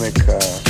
Make. Uh,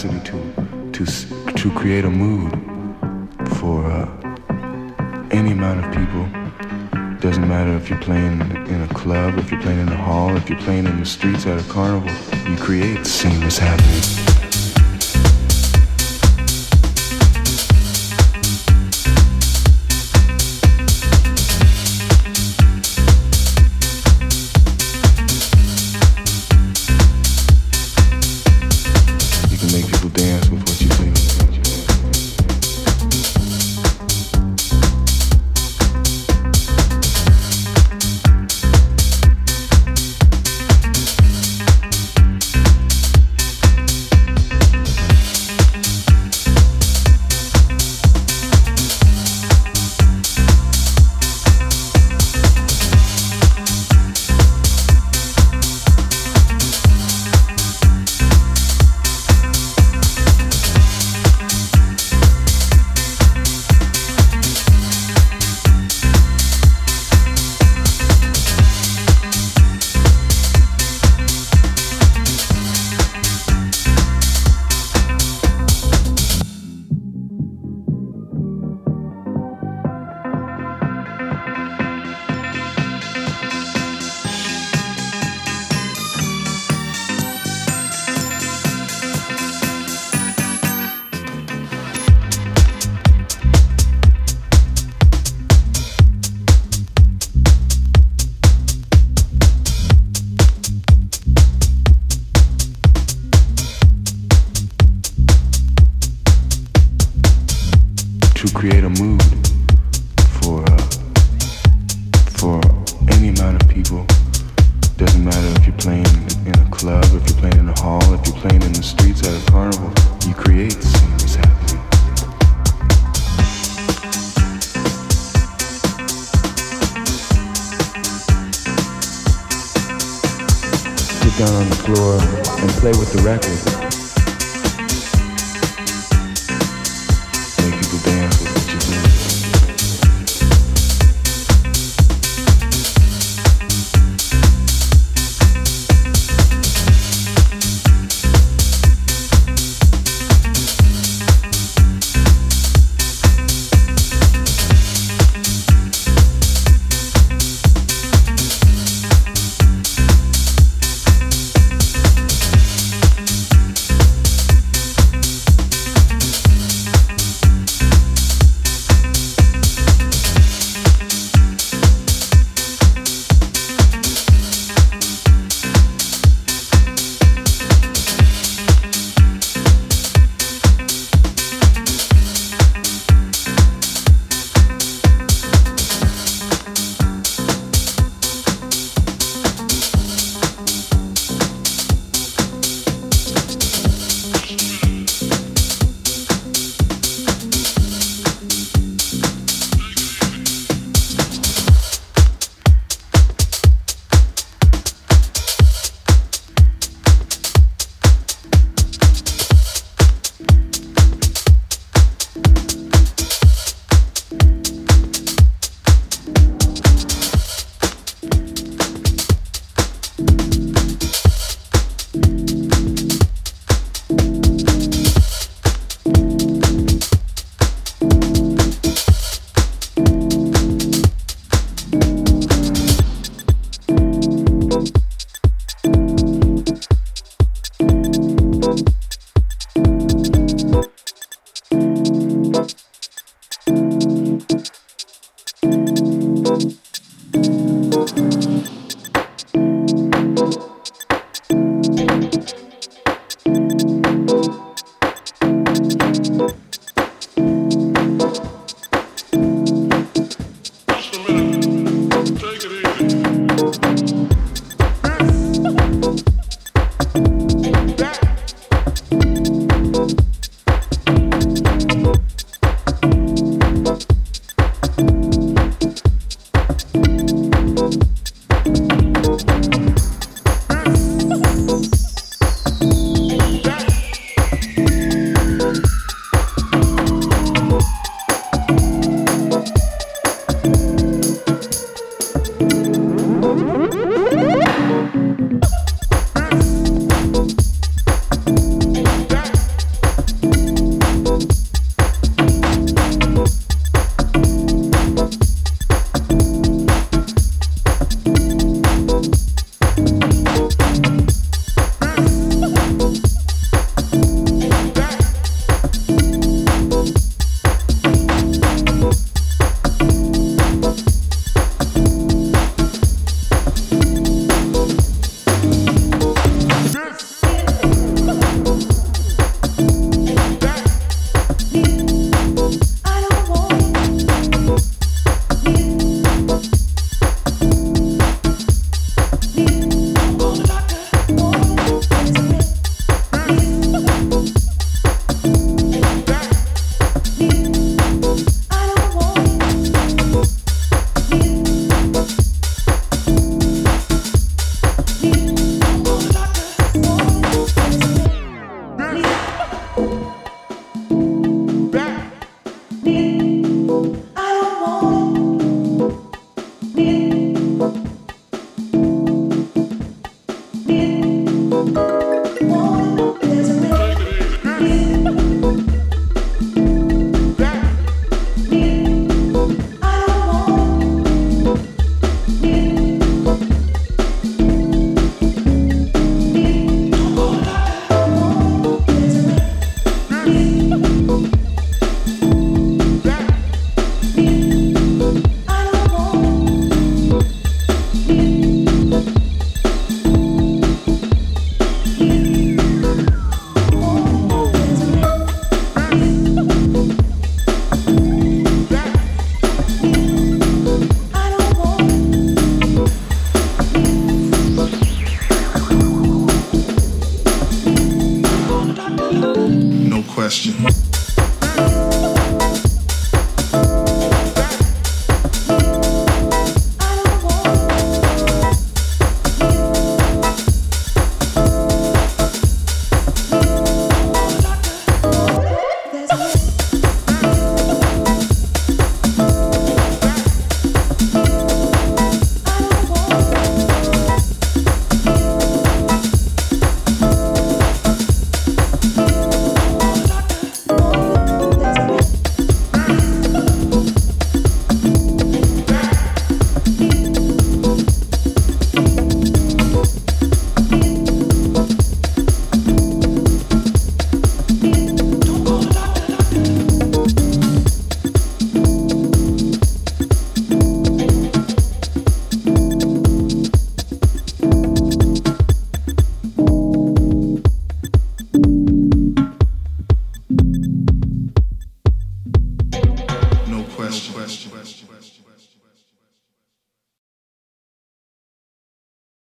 capacity to to to create a mood for uh, any amount of people. Doesn't matter if you're playing in a club, if you're playing in a hall, if you're playing in the streets at a carnival. You create seamless happening.